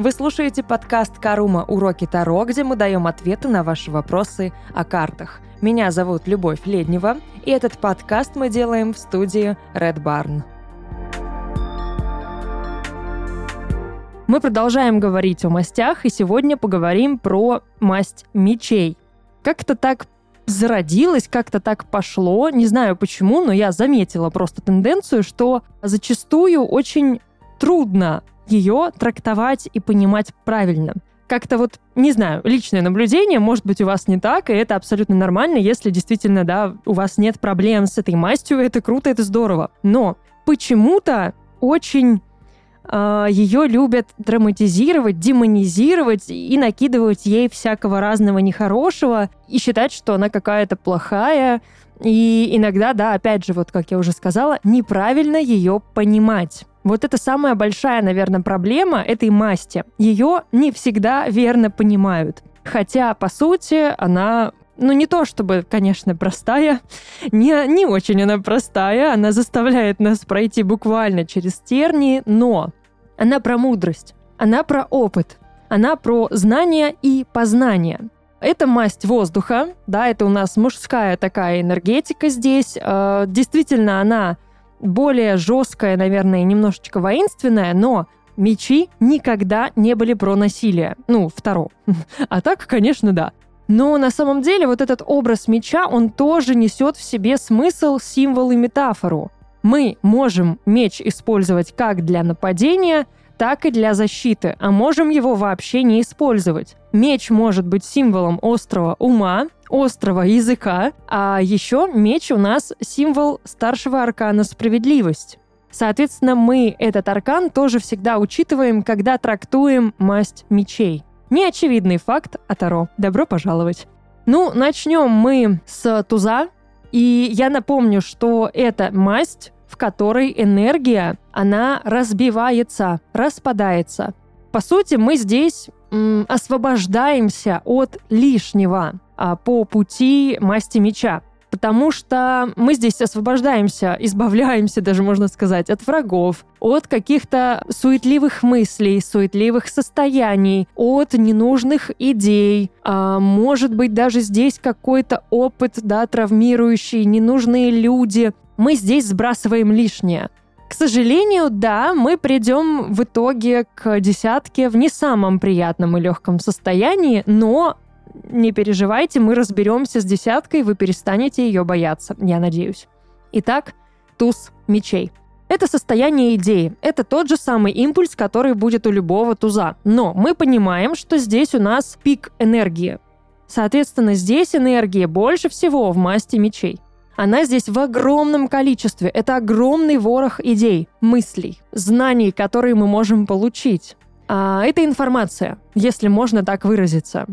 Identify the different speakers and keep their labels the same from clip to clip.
Speaker 1: Вы слушаете подкаст «Карума. Уроки Таро», где мы даем ответы на ваши вопросы о картах. Меня зовут Любовь Леднева, и этот подкаст мы делаем в студии Red Barn. Мы продолжаем говорить о мастях, и сегодня поговорим про масть мечей. Как-то так зародилось, как-то так пошло, не знаю почему, но я заметила просто тенденцию, что зачастую очень трудно ее трактовать и понимать правильно. Как-то вот, не знаю, личное наблюдение, может быть, у вас не так, и это абсолютно нормально, если действительно, да, у вас нет проблем с этой мастью, это круто, это здорово. Но почему-то очень э, ее любят драматизировать, демонизировать и накидывать ей всякого разного нехорошего и считать, что она какая-то плохая. И иногда, да, опять же, вот как я уже сказала, неправильно ее понимать. Вот это самая большая, наверное, проблема этой масти. Ее не всегда верно понимают. Хотя, по сути, она ну, не то чтобы, конечно, простая, не, не очень она простая, она заставляет нас пройти буквально через тернии, но она про мудрость, она про опыт, она про знание и познание. Это масть воздуха, да, это у нас мужская такая энергетика здесь. Э, действительно, она более жесткая, наверное, немножечко воинственная, но мечи никогда не были про насилие. Ну, второ. А так, конечно, да. Но на самом деле вот этот образ меча, он тоже несет в себе смысл, символ и метафору. Мы можем меч использовать как для нападения, так и для защиты, а можем его вообще не использовать. Меч может быть символом острого ума, острого языка, а еще меч у нас символ старшего аркана справедливость. Соответственно, мы этот аркан тоже всегда учитываем, когда трактуем масть мечей. Неочевидный факт о Таро. Добро пожаловать. Ну, начнем мы с туза. И я напомню, что это масть в которой энергия, она разбивается, распадается. По сути, мы здесь освобождаемся от лишнего а, по пути масти меча. Потому что мы здесь освобождаемся, избавляемся, даже можно сказать, от врагов, от каких-то суетливых мыслей, суетливых состояний, от ненужных идей. А, может быть, даже здесь какой-то опыт, да, травмирующий, ненужные люди мы здесь сбрасываем лишнее. К сожалению, да, мы придем в итоге к десятке в не самом приятном и легком состоянии, но не переживайте, мы разберемся с десяткой, вы перестанете ее бояться, я надеюсь. Итак, туз мечей. Это состояние идеи. Это тот же самый импульс, который будет у любого туза. Но мы понимаем, что здесь у нас пик энергии. Соответственно, здесь энергии больше всего в масти мечей. Она здесь в огромном количестве. Это огромный ворох идей, мыслей, знаний, которые мы можем получить. А это информация, если можно так выразиться.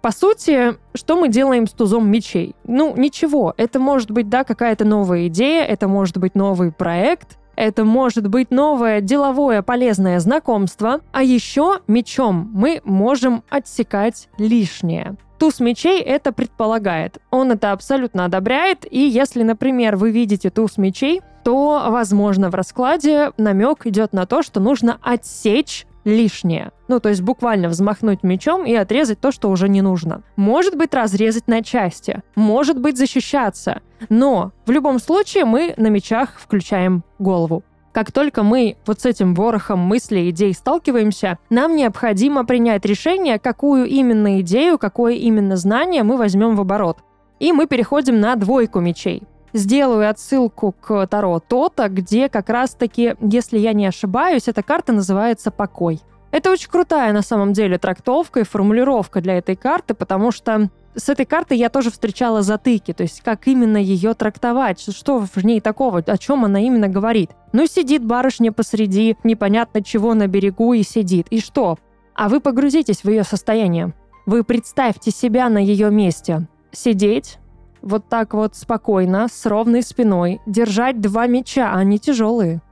Speaker 1: По сути, что мы делаем с тузом мечей? Ну, ничего. Это может быть, да, какая-то новая идея, это может быть новый проект, это может быть новое деловое полезное знакомство, а еще мечом мы можем отсекать лишнее. Туз мечей это предполагает. Он это абсолютно одобряет, и если, например, вы видите туз мечей, то, возможно, в раскладе намек идет на то, что нужно отсечь лишнее. Ну, то есть буквально взмахнуть мечом и отрезать то, что уже не нужно. Может быть, разрезать на части. Может быть, защищаться. Но в любом случае мы на мечах включаем голову. Как только мы вот с этим ворохом мыслей, идей сталкиваемся, нам необходимо принять решение, какую именно идею, какое именно знание мы возьмем в оборот. И мы переходим на двойку мечей. Сделаю отсылку к Таро Тота, где как раз-таки, если я не ошибаюсь, эта карта называется «Покой». Это очень крутая на самом деле трактовка и формулировка для этой карты, потому что с этой картой я тоже встречала затыки, то есть как именно ее трактовать, что в ней такого, о чем она именно говорит. Ну, сидит барышня посреди непонятно чего на берегу и сидит. И что? А вы погрузитесь в ее состояние. Вы представьте себя на ее месте. Сидеть, вот так вот спокойно, с ровной спиной, держать два меча, они тяжелые.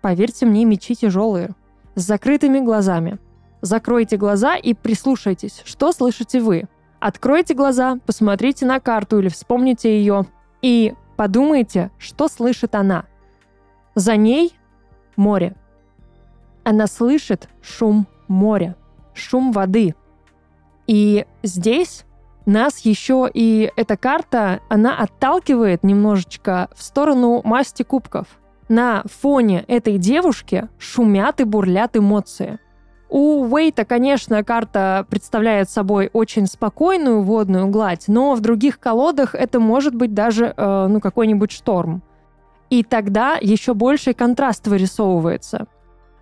Speaker 1: Поверьте мне, мечи тяжелые. С закрытыми глазами. Закройте глаза и прислушайтесь, что слышите вы. Откройте глаза, посмотрите на карту или вспомните ее и подумайте, что слышит она. За ней море. Она слышит шум моря. шум воды. И здесь нас еще и эта карта, она отталкивает немножечко в сторону масти кубков. На фоне этой девушки шумят и бурлят эмоции. У Уэйта, конечно, карта представляет собой очень спокойную водную гладь, но в других колодах это может быть даже э, ну, какой-нибудь шторм. И тогда еще больший контраст вырисовывается.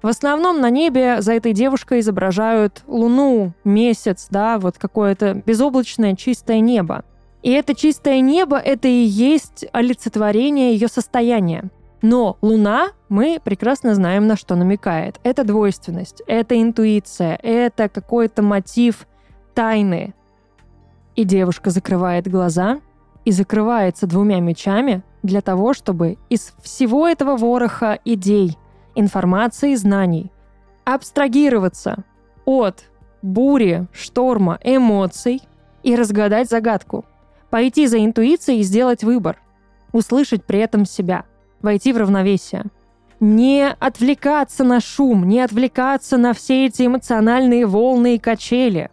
Speaker 1: В основном на небе за этой девушкой изображают луну, месяц, да, вот какое-то безоблачное чистое небо. И это чистое небо — это и есть олицетворение ее состояния. Но Луна, мы прекрасно знаем, на что намекает. Это двойственность, это интуиция, это какой-то мотив тайны. И девушка закрывает глаза и закрывается двумя мечами для того, чтобы из всего этого вороха идей, информации, знаний абстрагироваться от бури, шторма, эмоций и разгадать загадку. Пойти за интуицией и сделать выбор. Услышать при этом себя – войти в равновесие. Не отвлекаться на шум, не отвлекаться на все эти эмоциональные волны и качели,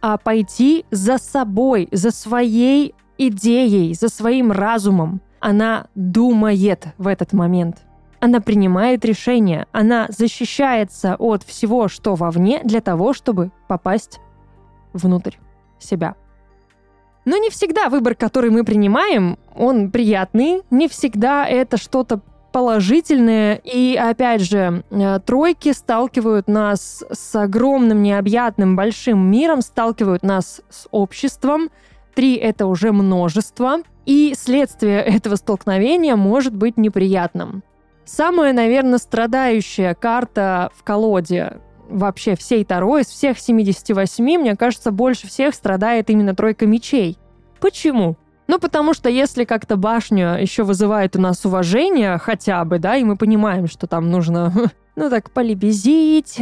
Speaker 1: а пойти за собой, за своей идеей, за своим разумом. Она думает в этот момент. Она принимает решение, она защищается от всего, что вовне, для того, чтобы попасть внутрь себя. Но не всегда выбор, который мы принимаем, он приятный. Не всегда это что-то положительное. И опять же, э, тройки сталкивают нас с огромным, необъятным, большим миром, сталкивают нас с обществом. Три — это уже множество. И следствие этого столкновения может быть неприятным. Самая, наверное, страдающая карта в колоде вообще всей Таро, из всех 78, мне кажется, больше всех страдает именно тройка мечей. Почему? Ну, потому что если как-то башня еще вызывает у нас уважение хотя бы, да, и мы понимаем, что там нужно, ну так, полебезить,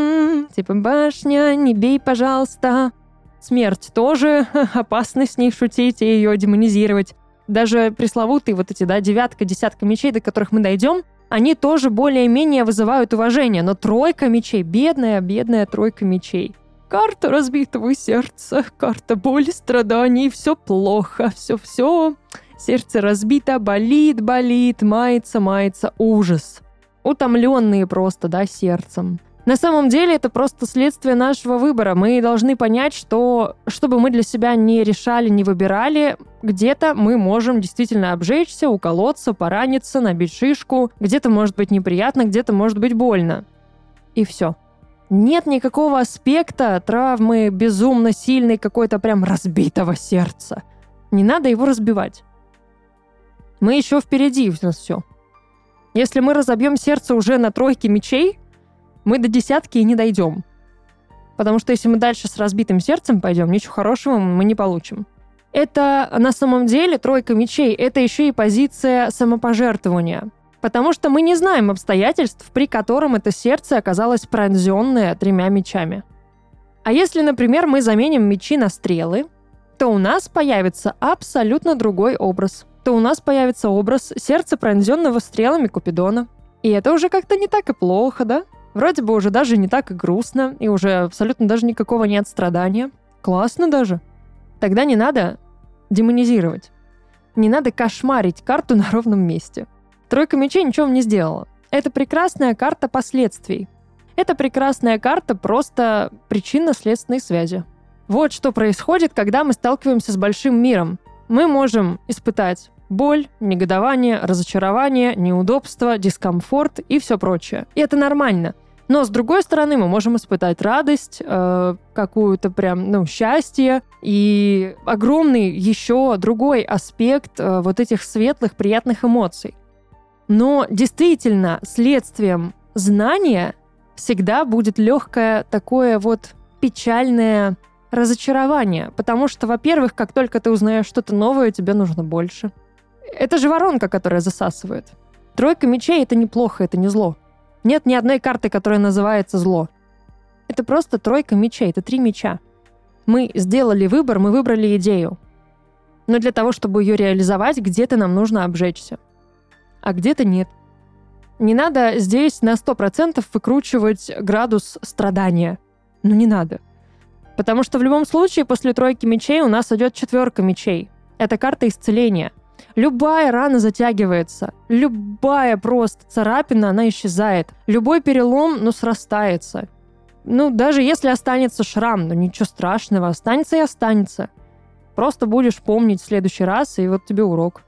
Speaker 1: типа, башня, не бей, пожалуйста. Смерть тоже, опасно с ней шутить и ее демонизировать. Даже пресловутые вот эти, да, девятка, десятка мечей, до которых мы дойдем, они тоже более-менее вызывают уважение. Но тройка мечей, бедная, бедная тройка мечей. Карта разбитого сердца, карта боли, страданий, все плохо, все-все. Сердце разбито, болит, болит, мается, мается, ужас. Утомленные просто, да, сердцем. На самом деле это просто следствие нашего выбора. Мы должны понять, что что бы мы для себя не решали, не выбирали, где-то мы можем действительно обжечься, уколоться, пораниться, набить шишку, где-то может быть неприятно, где-то может быть больно. И все. Нет никакого аспекта травмы безумно сильной, какой-то прям разбитого сердца. Не надо его разбивать. Мы еще впереди у нас все. Если мы разобьем сердце уже на тройке мечей, мы до десятки и не дойдем. Потому что если мы дальше с разбитым сердцем пойдем, ничего хорошего мы не получим. Это на самом деле тройка мечей, это еще и позиция самопожертвования. Потому что мы не знаем обстоятельств, при котором это сердце оказалось пронзенное тремя мечами. А если, например, мы заменим мечи на стрелы, то у нас появится абсолютно другой образ. То у нас появится образ сердца, пронзенного стрелами Купидона. И это уже как-то не так и плохо, да? Вроде бы уже даже не так и грустно, и уже абсолютно даже никакого нет страдания. Классно даже. Тогда не надо демонизировать. Не надо кошмарить карту на ровном месте. Тройка мечей ничего не сделала. Это прекрасная карта последствий. Это прекрасная карта просто причинно-следственной связи. Вот что происходит, когда мы сталкиваемся с большим миром. Мы можем испытать боль, негодование, разочарование, неудобство, дискомфорт и все прочее. И это нормально. Но с другой стороны, мы можем испытать радость, э, какую-то прям, ну, счастье и огромный еще другой аспект э, вот этих светлых, приятных эмоций. Но действительно, следствием знания всегда будет легкое такое вот печальное разочарование. Потому что, во-первых, как только ты узнаешь что-то новое, тебе нужно больше. Это же воронка, которая засасывает. Тройка мечей — это неплохо, это не зло. Нет ни одной карты, которая называется зло. Это просто тройка мечей, это три меча. Мы сделали выбор, мы выбрали идею. Но для того, чтобы ее реализовать, где-то нам нужно обжечься а где-то нет. Не надо здесь на 100% выкручивать градус страдания. ну не надо. Потому что в любом случае после тройки мечей у нас идет четверка мечей. Это карта исцеления. Любая рана затягивается, любая просто царапина, она исчезает. Любой перелом, ну, срастается. Ну, даже если останется шрам, ну ничего страшного, останется и останется. Просто будешь помнить в следующий раз, и вот тебе урок.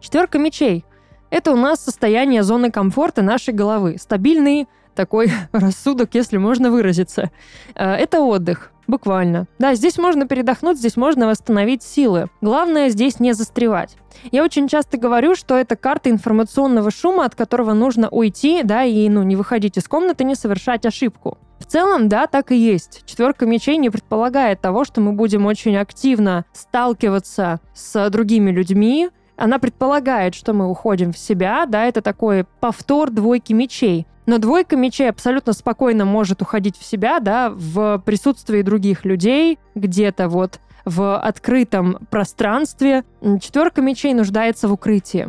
Speaker 1: Четверка мечей. Это у нас состояние зоны комфорта нашей головы. Стабильный такой рассудок, если можно выразиться. Э, это отдых, буквально. Да, здесь можно передохнуть, здесь можно восстановить силы. Главное здесь не застревать. Я очень часто говорю, что это карта информационного шума, от которого нужно уйти, да, и ну, не выходить из комнаты, не совершать ошибку. В целом, да, так и есть. Четверка мечей не предполагает того, что мы будем очень активно сталкиваться с другими людьми. Она предполагает, что мы уходим в себя, да, это такой повтор двойки мечей. Но двойка мечей абсолютно спокойно может уходить в себя, да, в присутствии других людей, где-то вот в открытом пространстве. Четверка мечей нуждается в укрытии,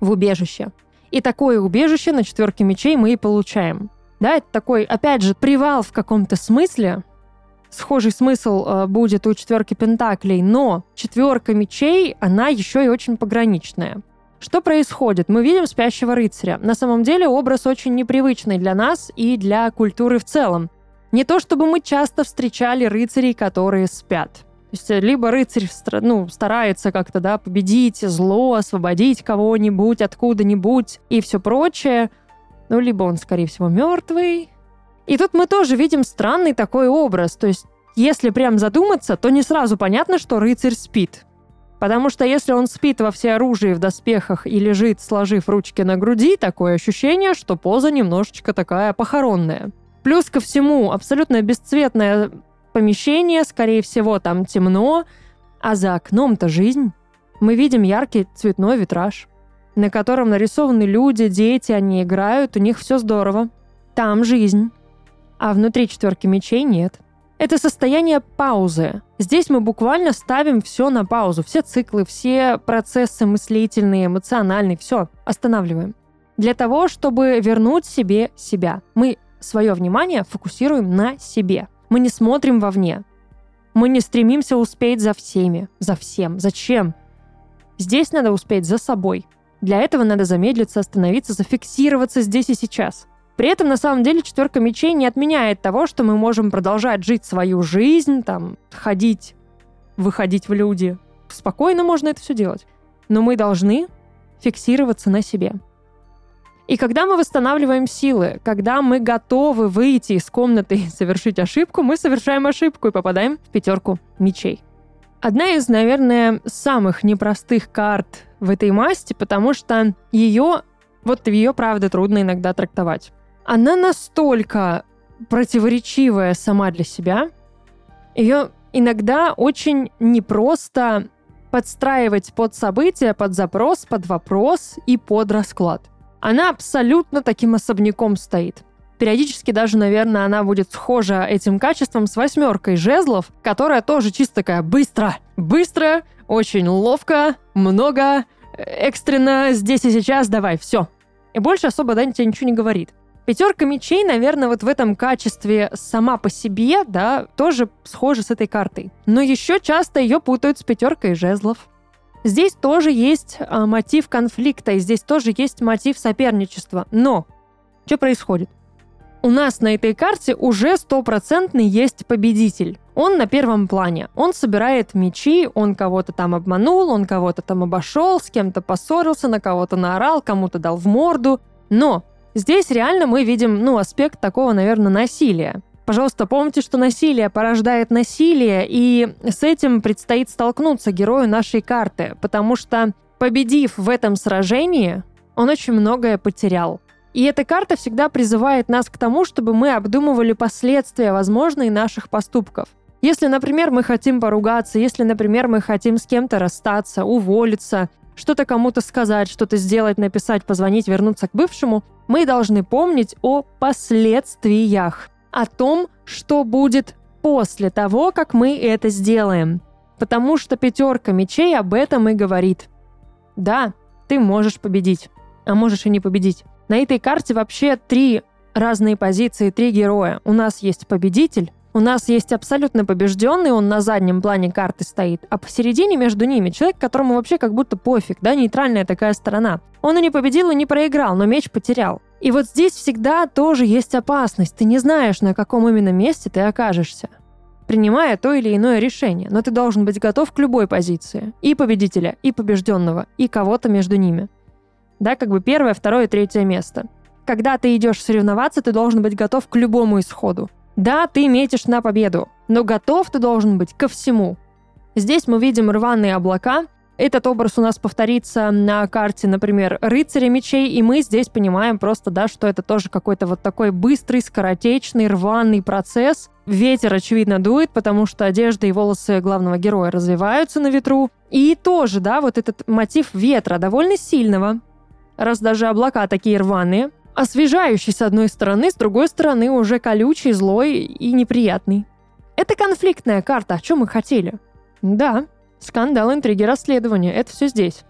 Speaker 1: в убежище. И такое убежище на четверке мечей мы и получаем. Да, это такой, опять же, привал в каком-то смысле. Схожий смысл э, будет у четверки пентаклей, но четверка мечей, она еще и очень пограничная. Что происходит? Мы видим спящего рыцаря. На самом деле образ очень непривычный для нас и для культуры в целом. Не то чтобы мы часто встречали рыцарей, которые спят. То есть э, либо рыцарь ну, старается как-то да, победить зло, освободить кого-нибудь откуда-нибудь и все прочее – ну, либо он, скорее всего, мертвый. И тут мы тоже видим странный такой образ. То есть, если прям задуматься, то не сразу понятно, что рыцарь спит. Потому что если он спит во всеоружии в доспехах и лежит, сложив ручки на груди, такое ощущение, что поза немножечко такая похоронная. Плюс ко всему, абсолютно бесцветное помещение, скорее всего, там темно, а за окном-то жизнь. Мы видим яркий цветной витраж на котором нарисованы люди, дети, они играют, у них все здорово. Там жизнь. А внутри четверки мечей нет. Это состояние паузы. Здесь мы буквально ставим все на паузу. Все циклы, все процессы мыслительные, эмоциональные, все останавливаем. Для того, чтобы вернуть себе себя. Мы свое внимание фокусируем на себе. Мы не смотрим вовне. Мы не стремимся успеть за всеми, за всем. Зачем? Здесь надо успеть за собой. Для этого надо замедлиться, остановиться, зафиксироваться здесь и сейчас. При этом, на самом деле, четверка мечей не отменяет того, что мы можем продолжать жить свою жизнь, там, ходить, выходить в люди. Спокойно можно это все делать. Но мы должны фиксироваться на себе. И когда мы восстанавливаем силы, когда мы готовы выйти из комнаты и совершить ошибку, мы совершаем ошибку и попадаем в пятерку мечей. Одна из, наверное, самых непростых карт в этой масти, потому что ее, вот ее, правда, трудно иногда трактовать. Она настолько противоречивая сама для себя, ее иногда очень непросто подстраивать под события, под запрос, под вопрос и под расклад. Она абсолютно таким особняком стоит. Периодически даже, наверное, она будет схожа этим качеством с восьмеркой жезлов, которая тоже чисто такая быстро, быстро, очень ловко, много, экстренно, здесь и сейчас, давай, все. И больше особо да, тебе ничего не говорит. Пятерка мечей, наверное, вот в этом качестве сама по себе, да, тоже схожа с этой картой. Но еще часто ее путают с пятеркой жезлов. Здесь тоже есть а, мотив конфликта, и здесь тоже есть мотив соперничества. Но что происходит? у нас на этой карте уже стопроцентный есть победитель. Он на первом плане. Он собирает мечи, он кого-то там обманул, он кого-то там обошел, с кем-то поссорился, на кого-то наорал, кому-то дал в морду. Но здесь реально мы видим, ну, аспект такого, наверное, насилия. Пожалуйста, помните, что насилие порождает насилие, и с этим предстоит столкнуться герою нашей карты, потому что, победив в этом сражении, он очень многое потерял. И эта карта всегда призывает нас к тому, чтобы мы обдумывали последствия возможные наших поступков. Если, например, мы хотим поругаться, если, например, мы хотим с кем-то расстаться, уволиться, что-то кому-то сказать, что-то сделать, написать, позвонить, вернуться к бывшему, мы должны помнить о последствиях, о том, что будет после того, как мы это сделаем. Потому что пятерка мечей об этом и говорит. Да, ты можешь победить, а можешь и не победить. На этой карте вообще три разные позиции, три героя. У нас есть победитель, У нас есть абсолютно побежденный, он на заднем плане карты стоит, а посередине между ними человек, которому вообще как будто пофиг, да, нейтральная такая сторона. Он и не победил, и не проиграл, но меч потерял. И вот здесь всегда тоже есть опасность. Ты не знаешь, на каком именно месте ты окажешься принимая то или иное решение, но ты должен быть готов к любой позиции. И победителя, и побежденного, и кого-то между ними. Да, как бы первое, второе, третье место. Когда ты идешь соревноваться, ты должен быть готов к любому исходу. Да, ты метишь на победу, но готов ты должен быть ко всему. Здесь мы видим рваные облака, этот образ у нас повторится на карте, например, рыцаря мечей, и мы здесь понимаем просто, да, что это тоже какой-то вот такой быстрый, скоротечный, рваный процесс. Ветер, очевидно, дует, потому что одежда и волосы главного героя развиваются на ветру. И тоже, да, вот этот мотив ветра довольно сильного, раз даже облака такие рваные, освежающий с одной стороны, с другой стороны уже колючий, злой и неприятный. Это конфликтная карта, о чем мы хотели. Да, Скандал, интриги, расследования. Это все здесь.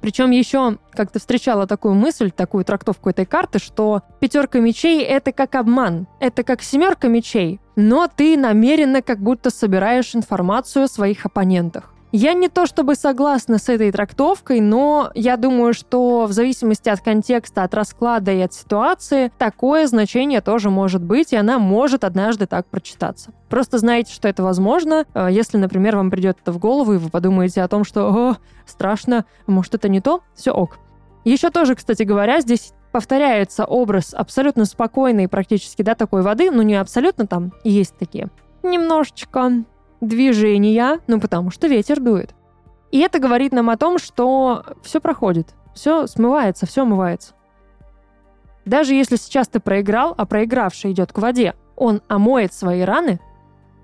Speaker 1: Причем еще как-то встречала такую мысль, такую трактовку этой карты, что пятерка мечей — это как обман, это как семерка мечей, но ты намеренно как будто собираешь информацию о своих оппонентах. Я не то чтобы согласна с этой трактовкой, но я думаю, что в зависимости от контекста, от расклада и от ситуации, такое значение тоже может быть, и она может однажды так прочитаться. Просто знаете, что это возможно. Э, если, например, вам придет это в голову, и вы подумаете о том, что «О, страшно, может, это не то», все ок. Еще тоже, кстати говоря, здесь повторяется образ абсолютно спокойной практически, да, такой воды, ну не абсолютно там, есть такие. Немножечко движения, ну потому что ветер дует. И это говорит нам о том, что все проходит, все смывается, все омывается. Даже если сейчас ты проиграл, а проигравший идет к воде, он омоет свои раны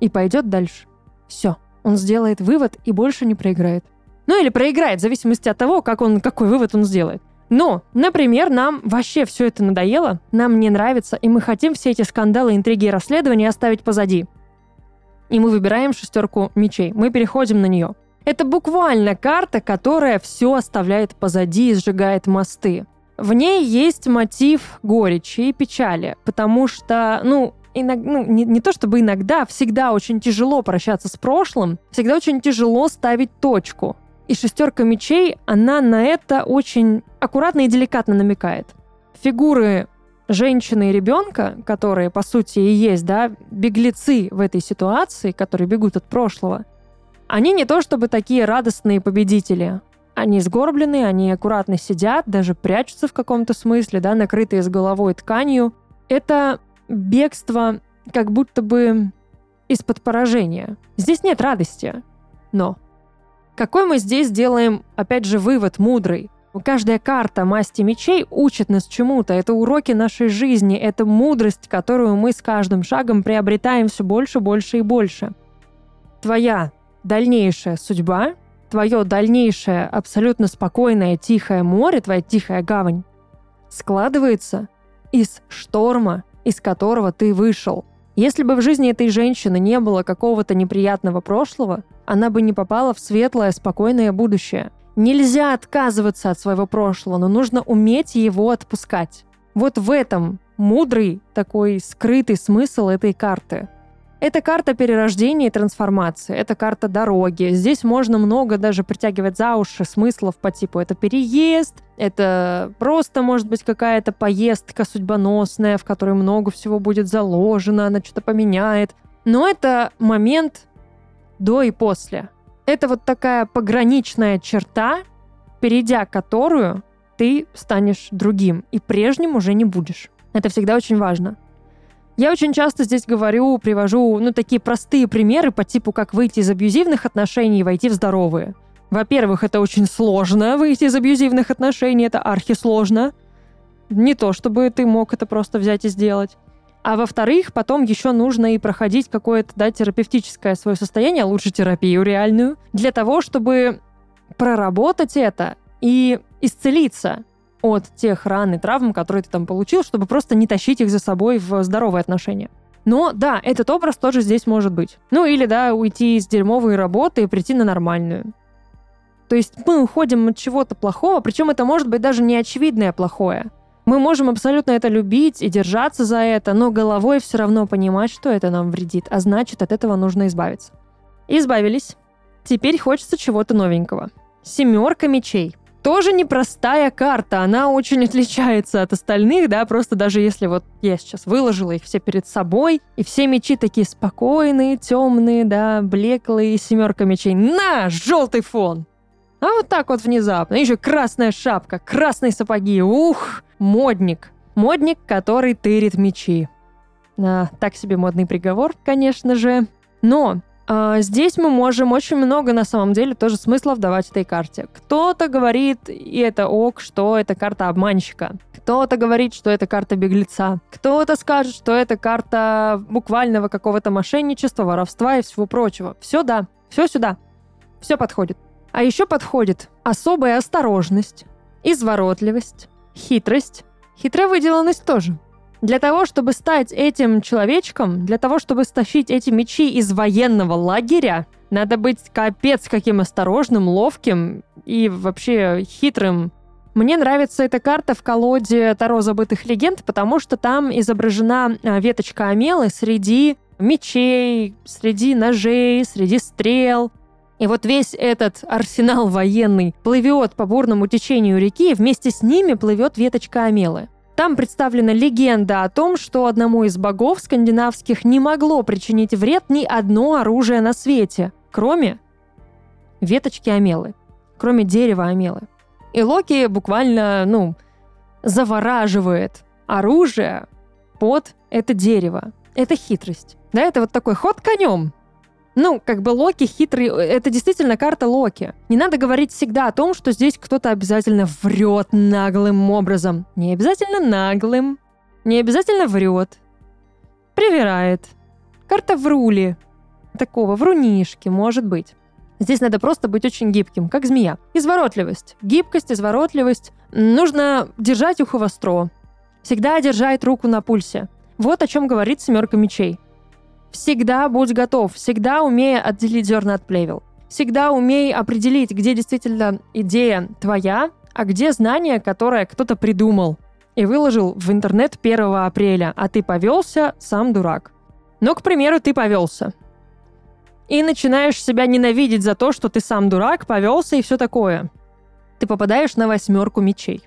Speaker 1: и пойдет дальше. Все, он сделает вывод и больше не проиграет. Ну или проиграет, в зависимости от того, как он, какой вывод он сделает. Но, например, нам вообще все это надоело, нам не нравится, и мы хотим все эти скандалы, интриги и расследования оставить позади и мы выбираем шестерку мечей. Мы переходим на нее. Это буквально карта, которая все оставляет позади и сжигает мосты. В ней есть мотив горечи и печали, потому что, ну, иногда, ну не, не то чтобы иногда, всегда очень тяжело прощаться с прошлым, всегда очень тяжело ставить точку. И шестерка мечей, она на это очень аккуратно и деликатно намекает. Фигуры женщины и ребенка, которые, по сути, и есть, да, беглецы в этой ситуации, которые бегут от прошлого, они не то чтобы такие радостные победители. Они сгорблены, они аккуратно сидят, даже прячутся в каком-то смысле, да, накрытые с головой тканью. Это бегство как будто бы из-под поражения. Здесь нет радости. Но какой мы здесь делаем, опять же, вывод мудрый? Каждая карта масти мечей учит нас чему-то. Это уроки нашей жизни, это мудрость, которую мы с каждым шагом приобретаем все больше, больше и больше. Твоя дальнейшая судьба, твое дальнейшее абсолютно спокойное, тихое море, твоя тихая гавань складывается из шторма, из которого ты вышел. Если бы в жизни этой женщины не было какого-то неприятного прошлого, она бы не попала в светлое, спокойное будущее – Нельзя отказываться от своего прошлого, но нужно уметь его отпускать. Вот в этом мудрый такой скрытый смысл этой карты. Это карта перерождения и трансформации, это карта дороги. Здесь можно много даже притягивать за уши смыслов по типу это переезд, это просто может быть какая-то поездка судьбоносная, в которой много всего будет заложено, она что-то поменяет. Но это момент до и после. Это вот такая пограничная черта, перейдя которую ты станешь другим, и прежним уже не будешь. Это всегда очень важно. Я очень часто здесь говорю, привожу, ну, такие простые примеры по типу, как выйти из абьюзивных отношений и войти в здоровые. Во-первых, это очень сложно выйти из абьюзивных отношений, это архисложно. Не то, чтобы ты мог это просто взять и сделать. А во-вторых, потом еще нужно и проходить какое-то да, терапевтическое свое состояние, лучше терапию реальную, для того, чтобы проработать это и исцелиться от тех ран и травм, которые ты там получил, чтобы просто не тащить их за собой в здоровые отношения. Но да, этот образ тоже здесь может быть. Ну или да, уйти из дерьмовой работы и прийти на нормальную. То есть мы уходим от чего-то плохого, причем это может быть даже не очевидное плохое. Мы можем абсолютно это любить и держаться за это, но головой все равно понимать, что это нам вредит, а значит, от этого нужно избавиться. Избавились. Теперь хочется чего-то новенького. Семерка мечей. Тоже непростая карта, она очень отличается от остальных, да, просто даже если вот я сейчас выложила их все перед собой, и все мечи такие спокойные, темные, да, блеклые, семерка мечей. На, желтый фон! А вот так вот внезапно. Еще красная шапка, красные сапоги. Ух, модник. Модник, который тырит мечи. А, так себе модный приговор, конечно же. Но а, здесь мы можем очень много, на самом деле, тоже смысла вдавать этой карте. Кто-то говорит, и это ок, что это карта обманщика. Кто-то говорит, что это карта беглеца. Кто-то скажет, что это карта буквального какого-то мошенничества, воровства и всего прочего. Все да, все сюда. Все подходит. А еще подходит особая осторожность, изворотливость, хитрость, хитрая выделанность тоже. Для того, чтобы стать этим человечком, для того, чтобы стащить эти мечи из военного лагеря, надо быть капец каким осторожным, ловким и вообще хитрым. Мне нравится эта карта в колоде Таро забытых легенд, потому что там изображена а, веточка Амелы среди мечей, среди ножей, среди стрел. И вот весь этот арсенал военный плывет по бурному течению реки, и вместе с ними плывет веточка Амелы. Там представлена легенда о том, что одному из богов скандинавских не могло причинить вред ни одно оружие на свете, кроме веточки Амелы, кроме дерева Амелы. И Локи буквально, ну, завораживает оружие под это дерево. Это хитрость. Да, это вот такой ход конем. Ну, как бы Локи хитрый, это действительно карта Локи. Не надо говорить всегда о том, что здесь кто-то обязательно врет наглым образом. Не обязательно наглым, не обязательно врет. Привирает. Карта врули. Такого, врунишки, может быть. Здесь надо просто быть очень гибким, как змея. Изворотливость. Гибкость, изворотливость. Нужно держать ухо востро. Всегда держать руку на пульсе. Вот о чем говорит семерка мечей. Всегда будь готов, всегда умея отделить зерна от плевел. Всегда умей определить, где действительно идея твоя, а где знание, которое кто-то придумал и выложил в интернет 1 апреля, а ты повелся, сам дурак. Но, к примеру, ты повелся. И начинаешь себя ненавидеть за то, что ты сам дурак, повелся и все такое. Ты попадаешь на восьмерку мечей.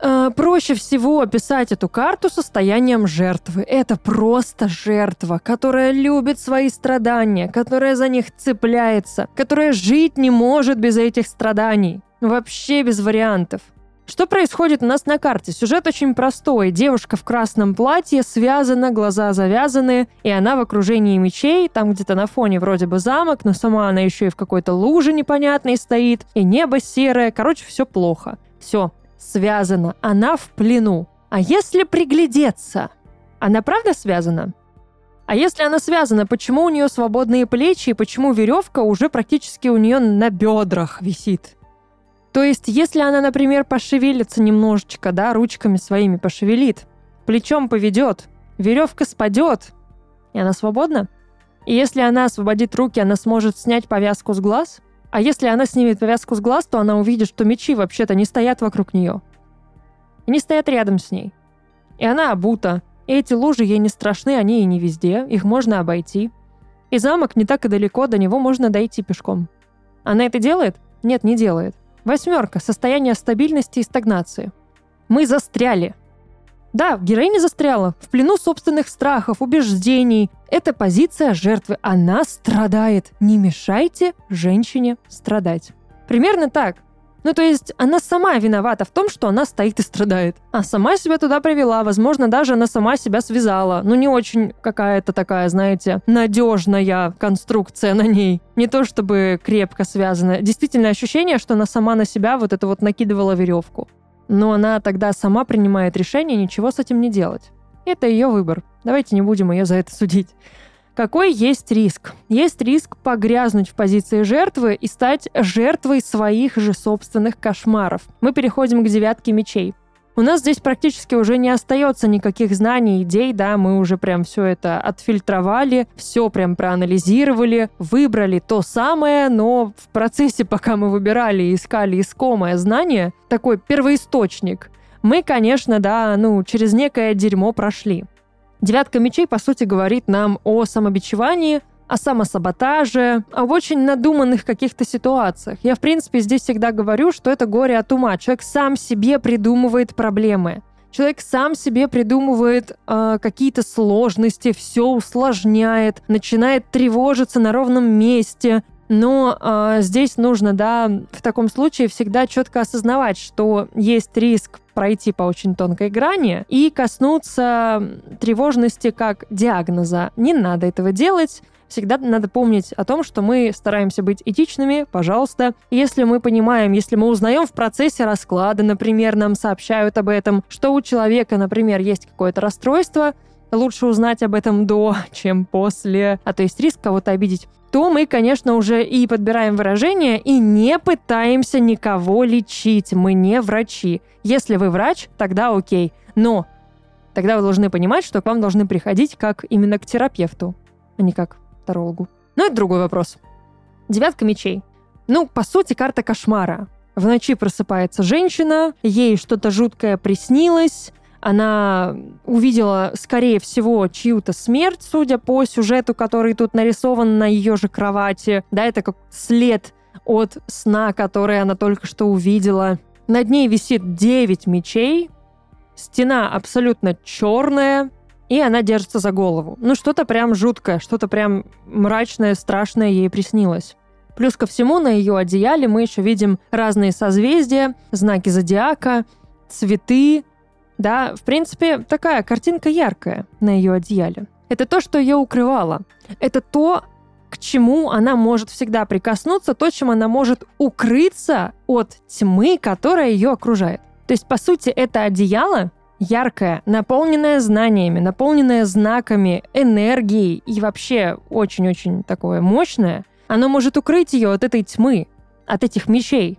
Speaker 1: Э, проще всего описать эту карту состоянием жертвы. Это просто жертва, которая любит свои страдания, которая за них цепляется, которая жить не может без этих страданий. Вообще без вариантов. Что происходит у нас на карте? Сюжет очень простой. Девушка в красном платье связана, глаза завязаны, и она в окружении мечей, там где-то на фоне вроде бы замок, но сама она еще и в какой-то луже непонятной стоит, и небо серое, короче, все плохо. Все, связана, она в плену. А если приглядеться, она правда связана? А если она связана, почему у нее свободные плечи и почему веревка уже практически у нее на бедрах висит? То есть, если она, например, пошевелится немножечко, да, ручками своими пошевелит, плечом поведет, веревка спадет, и она свободна? И если она освободит руки, она сможет снять повязку с глаз? А если она снимет повязку с глаз, то она увидит, что мечи вообще-то не стоят вокруг нее. И не стоят рядом с ней. И она обута. И эти лужи ей не страшны, они и не везде. Их можно обойти. И замок не так и далеко, до него можно дойти пешком. Она это делает? Нет, не делает. Восьмерка. Состояние стабильности и стагнации. Мы застряли. Да, героиня застряла в плену собственных страхов, убеждений. Это позиция жертвы. Она страдает. Не мешайте женщине страдать. Примерно так. Ну, то есть она сама виновата в том, что она стоит и страдает. А сама себя туда привела, возможно, даже она сама себя связала. Ну, не очень какая-то такая, знаете, надежная конструкция на ней. Не то чтобы крепко связана. Действительно ощущение, что она сама на себя вот это вот накидывала веревку. Но она тогда сама принимает решение ничего с этим не делать. Это ее выбор. Давайте не будем ее за это судить. Какой есть риск? Есть риск погрязнуть в позиции жертвы и стать жертвой своих же собственных кошмаров. Мы переходим к девятке мечей. У нас здесь практически уже не остается никаких знаний, идей, да, мы уже прям все это отфильтровали, все прям проанализировали, выбрали то самое, но в процессе, пока мы выбирали и искали искомое знание, такой первоисточник, мы, конечно, да, ну, через некое дерьмо прошли. Девятка мечей, по сути, говорит нам о самобичевании, о самосаботаже, об очень надуманных каких-то ситуациях. Я, в принципе, здесь всегда говорю, что это горе от ума. Человек сам себе придумывает проблемы. Человек сам себе придумывает э, какие-то сложности, все усложняет, начинает тревожиться на ровном месте. Но э, здесь нужно, да, в таком случае всегда четко осознавать, что есть риск пройти по очень тонкой грани и коснуться тревожности как диагноза. Не надо этого делать всегда надо помнить о том, что мы стараемся быть этичными, пожалуйста. Если мы понимаем, если мы узнаем в процессе расклада, например, нам сообщают об этом, что у человека, например, есть какое-то расстройство, лучше узнать об этом до, чем после, а то есть риск кого-то обидеть, то мы, конечно, уже и подбираем выражение и не пытаемся никого лечить. Мы не врачи. Если вы врач, тогда окей. Но тогда вы должны понимать, что к вам должны приходить как именно к терапевту, а не как тарологу. Но это другой вопрос. Девятка мечей. Ну, по сути, карта кошмара. В ночи просыпается женщина, ей что-то жуткое приснилось, она увидела, скорее всего, чью-то смерть, судя по сюжету, который тут нарисован на ее же кровати. Да, это как след от сна, который она только что увидела. Над ней висит 9 мечей, стена абсолютно черная, и она держится за голову. Ну, что-то прям жуткое, что-то прям мрачное, страшное ей приснилось. Плюс ко всему на ее одеяле мы еще видим разные созвездия, знаки зодиака, цветы. Да, в принципе, такая картинка яркая на ее одеяле. Это то, что ее укрывало. Это то, к чему она может всегда прикоснуться, то, чем она может укрыться от тьмы, которая ее окружает. То есть, по сути, это одеяло яркое, наполненное знаниями, наполненное знаками, энергией и вообще очень-очень такое мощное, оно может укрыть ее от этой тьмы, от этих мечей.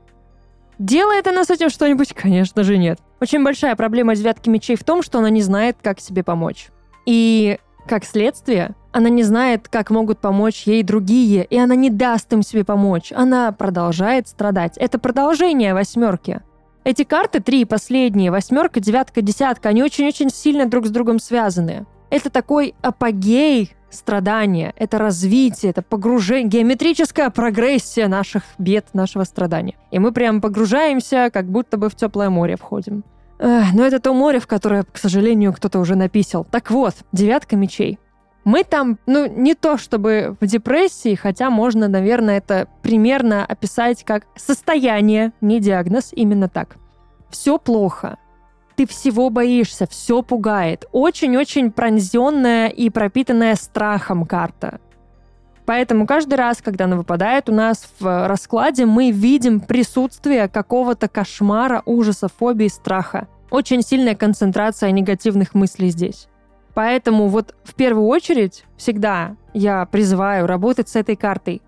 Speaker 1: Делает она с этим что-нибудь? Конечно же нет. Очень большая проблема девятки мечей в том, что она не знает, как себе помочь. И, как следствие, она не знает, как могут помочь ей другие, и она не даст им себе помочь. Она продолжает страдать. Это продолжение восьмерки. Эти карты, три последние, восьмерка, девятка, десятка, они очень-очень сильно друг с другом связаны. Это такой апогей страдания, это развитие, это погружение, геометрическая прогрессия наших бед, нашего страдания. И мы прям погружаемся, как будто бы в теплое море входим. Эх, но это то море, в которое, к сожалению, кто-то уже написал. Так вот, девятка мечей. Мы там, ну, не то чтобы в депрессии, хотя можно, наверное, это примерно описать как состояние, не диагноз, именно так. Все плохо. Ты всего боишься, все пугает. Очень-очень пронзенная и пропитанная страхом карта. Поэтому каждый раз, когда она выпадает у нас в раскладе, мы видим присутствие какого-то кошмара, ужаса, фобии, страха. Очень сильная концентрация негативных мыслей здесь. Поэтому вот в первую очередь всегда я призываю работать с этой картой,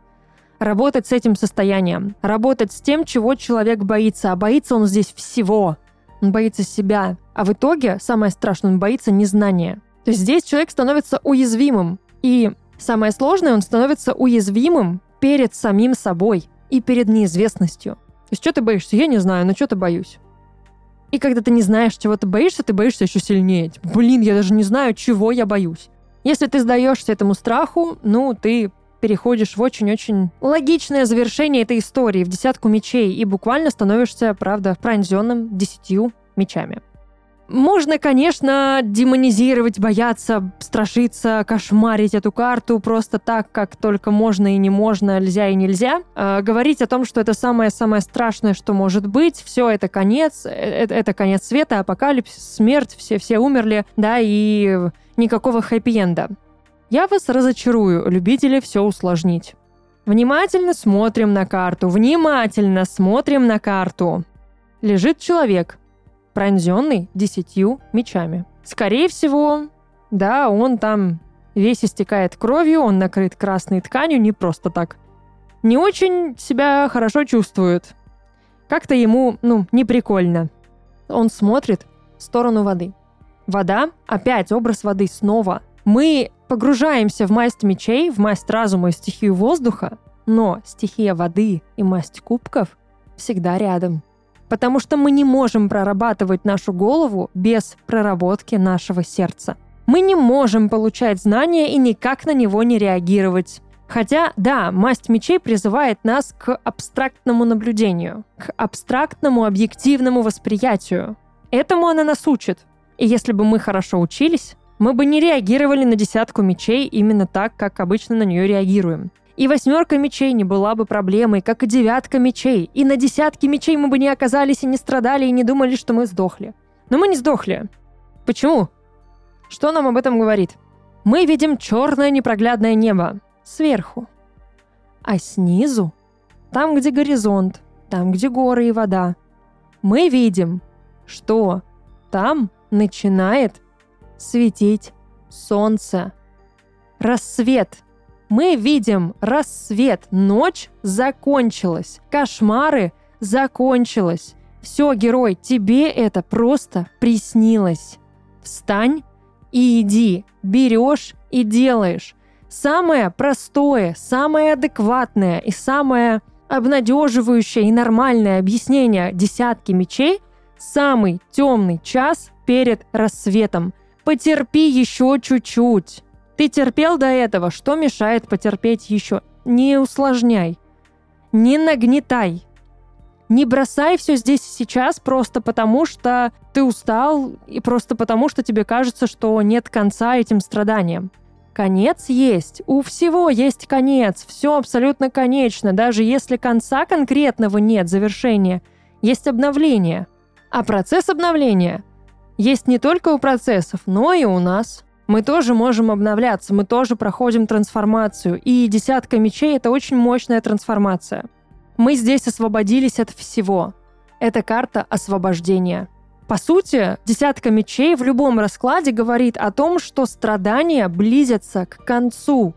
Speaker 1: работать с этим состоянием, работать с тем, чего человек боится. А боится он здесь всего. Он боится себя. А в итоге самое страшное, он боится незнания. То есть здесь человек становится уязвимым. И самое сложное, он становится уязвимым перед самим собой и перед неизвестностью. То есть, что ты боишься? Я не знаю, но что-то боюсь. И когда ты не знаешь, чего ты боишься, ты боишься еще сильнее. Типа, Блин, я даже не знаю, чего я боюсь. Если ты сдаешься этому страху, ну, ты переходишь в очень-очень логичное завершение этой истории в десятку мечей и буквально становишься, правда, пронзенным десятью мечами. Можно, конечно, демонизировать, бояться, страшиться, кошмарить эту карту просто так, как только можно и не можно, нельзя и нельзя. Э, говорить о том, что это самое-самое страшное, что может быть, все это конец, это, это конец света, апокалипсис, смерть, все, все умерли, да, и никакого хэппи-энда. Я вас разочарую, любители все усложнить. Внимательно смотрим на карту, внимательно смотрим на карту. Лежит человек, пронзенный десятью мечами. Скорее всего, да, он там весь истекает кровью, он накрыт красной тканью не просто так. Не очень себя хорошо чувствует. Как-то ему, ну, не прикольно. Он смотрит в сторону воды. Вода, опять образ воды снова. Мы погружаемся в масть мечей, в масть разума и стихию воздуха, но стихия воды и масть кубков всегда рядом. Потому что мы не можем прорабатывать нашу голову без проработки нашего сердца. Мы не можем получать знания и никак на него не реагировать. Хотя, да, масть мечей призывает нас к абстрактному наблюдению, к абстрактному объективному восприятию. Этому она нас учит. И если бы мы хорошо учились, мы бы не реагировали на десятку мечей именно так, как обычно на нее реагируем. И восьмерка мечей не была бы проблемой, как и девятка мечей. И на десятке мечей мы бы не оказались и не страдали, и не думали, что мы сдохли. Но мы не сдохли. Почему? Что нам об этом говорит? Мы видим черное непроглядное небо сверху. А снизу, там, где горизонт, там, где горы и вода, мы видим, что там начинает светить солнце. Рассвет. Мы видим рассвет. Ночь закончилась. Кошмары закончилось. Все, герой, тебе это просто приснилось. Встань и иди. Берешь и делаешь. Самое простое, самое адекватное и самое обнадеживающее и нормальное объяснение десятки мечей – самый темный час перед рассветом. Потерпи еще чуть-чуть. Ты терпел до этого, что мешает потерпеть еще? Не усложняй, не нагнетай, не бросай все здесь и сейчас просто потому, что ты устал и просто потому, что тебе кажется, что нет конца этим страданиям. Конец есть. У всего есть конец. Все абсолютно конечно. Даже если конца конкретного нет, завершения, есть обновление. А процесс обновления есть не только у процессов, но и у нас. Мы тоже можем обновляться, мы тоже проходим трансформацию. И десятка мечей — это очень мощная трансформация. Мы здесь освободились от всего. Это карта освобождения. По сути, десятка мечей в любом раскладе говорит о том, что страдания близятся к концу.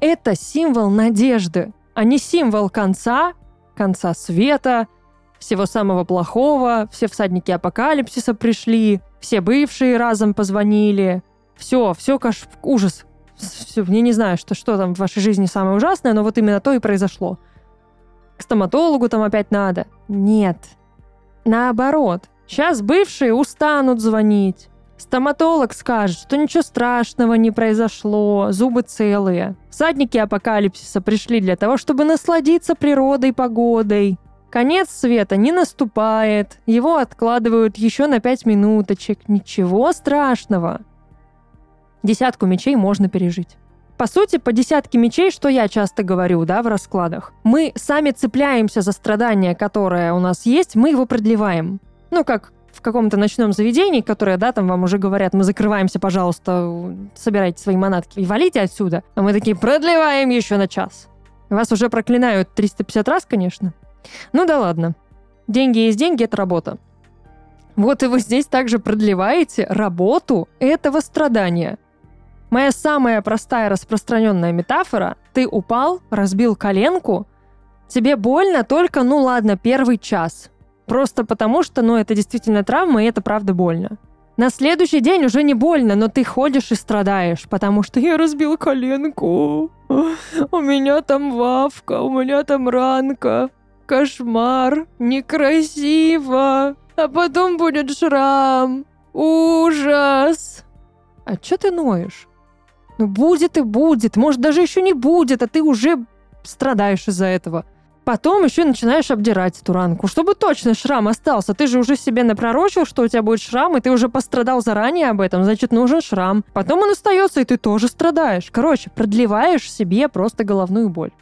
Speaker 1: Это символ надежды, а не символ конца, конца света, всего самого плохого, все всадники апокалипсиса пришли, все бывшие разом позвонили. Все, все каш... ужас. Все, я не знаю, что, что там в вашей жизни самое ужасное, но вот именно то и произошло. К стоматологу там опять надо. Нет. Наоборот, Сейчас бывшие устанут звонить. Стоматолог скажет, что ничего страшного не произошло, зубы целые. Всадники апокалипсиса пришли для того, чтобы насладиться природой, погодой. Конец света не наступает, его откладывают еще на пять минуточек. Ничего страшного. Десятку мечей можно пережить. По сути, по десятке мечей, что я часто говорю, да, в раскладах, мы сами цепляемся за страдание, которое у нас есть, мы его продлеваем ну, как в каком-то ночном заведении, которое, да, там вам уже говорят, мы закрываемся, пожалуйста, собирайте свои манатки и валите отсюда. А мы такие, продлеваем еще на час. Вас уже проклинают 350 раз, конечно. Ну да ладно. Деньги есть деньги, это работа. Вот и вы здесь также продлеваете работу этого страдания. Моя самая простая распространенная метафора – ты упал, разбил коленку, тебе больно только, ну ладно, первый час – Просто потому, что, ну, это действительно травма, и это правда больно. На следующий день уже не больно, но ты ходишь и страдаешь, потому что я разбил коленку. У меня там вавка, у меня там ранка. Кошмар, некрасиво. А потом будет шрам. Ужас. А чё ты ноешь? Ну, будет и будет. Может, даже еще не будет, а ты уже страдаешь из-за этого. Потом еще начинаешь обдирать эту ранку, чтобы точно шрам остался. Ты же уже себе напророчил, что у тебя будет шрам, и ты уже пострадал заранее об этом, значит, нужен шрам. Потом он остается, и ты тоже страдаешь. Короче, продлеваешь себе просто головную боль.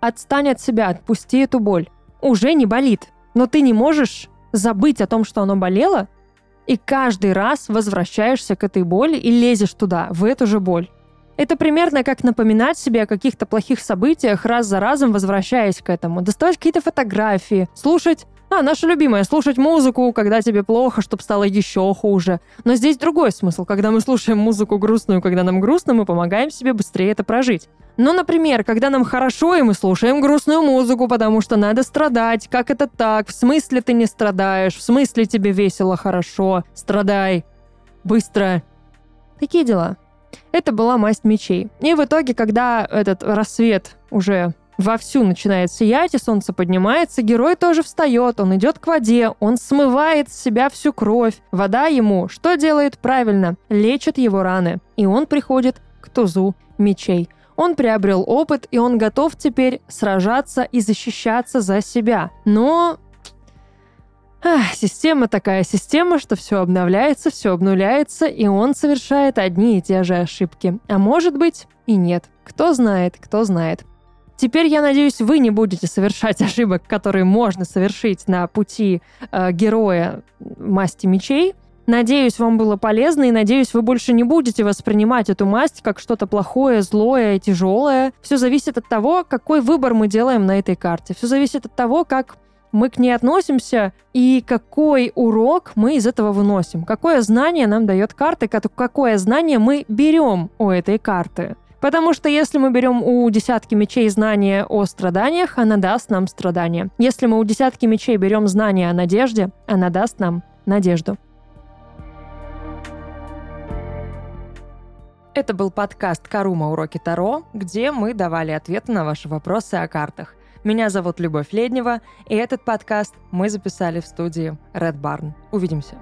Speaker 1: Отстань от себя, отпусти эту боль. Уже не болит, но ты не можешь забыть о том, что оно болело, и каждый раз возвращаешься к этой боли и лезешь туда, в эту же боль. Это примерно как напоминать себе о каких-то плохих событиях, раз за разом возвращаясь к этому. Доставать какие-то фотографии, слушать а, наша любимая, слушать музыку, когда тебе плохо, чтобы стало еще хуже. Но здесь другой смысл. Когда мы слушаем музыку грустную, когда нам грустно, мы помогаем себе быстрее это прожить. Ну, например, когда нам хорошо, и мы слушаем грустную музыку, потому что надо страдать. Как это так? В смысле ты не страдаешь? В смысле тебе весело, хорошо? Страдай. Быстро. Такие дела. Это была масть мечей. И в итоге, когда этот рассвет уже вовсю начинает сиять, и солнце поднимается, герой тоже встает, он идет к воде, он смывает с себя всю кровь. Вода ему что делает правильно? Лечит его раны. И он приходит к тузу мечей. Он приобрел опыт, и он готов теперь сражаться и защищаться за себя. Но Ах, система такая система, что все обновляется, все обнуляется, и он совершает одни и те же ошибки. А может быть и нет. Кто знает, кто знает. Теперь, я надеюсь, вы не будете совершать ошибок, которые можно совершить на пути э, героя масти мечей. Надеюсь, вам было полезно, и надеюсь, вы больше не будете воспринимать эту масть как что-то плохое, злое, тяжелое. Все зависит от того, какой выбор мы делаем на этой карте. Все зависит от того, как мы к ней относимся и какой урок мы из этого выносим. Какое знание нам дает карта, какое знание мы берем у этой карты. Потому что если мы берем у десятки мечей знания о страданиях, она даст нам страдания. Если мы у десятки мечей берем знания о надежде, она даст нам надежду. Это был подкаст «Карума. Уроки Таро», где мы давали ответы на ваши вопросы о картах. Меня зовут Любовь Леднева, и этот подкаст мы записали в студии Red Barn. Увидимся.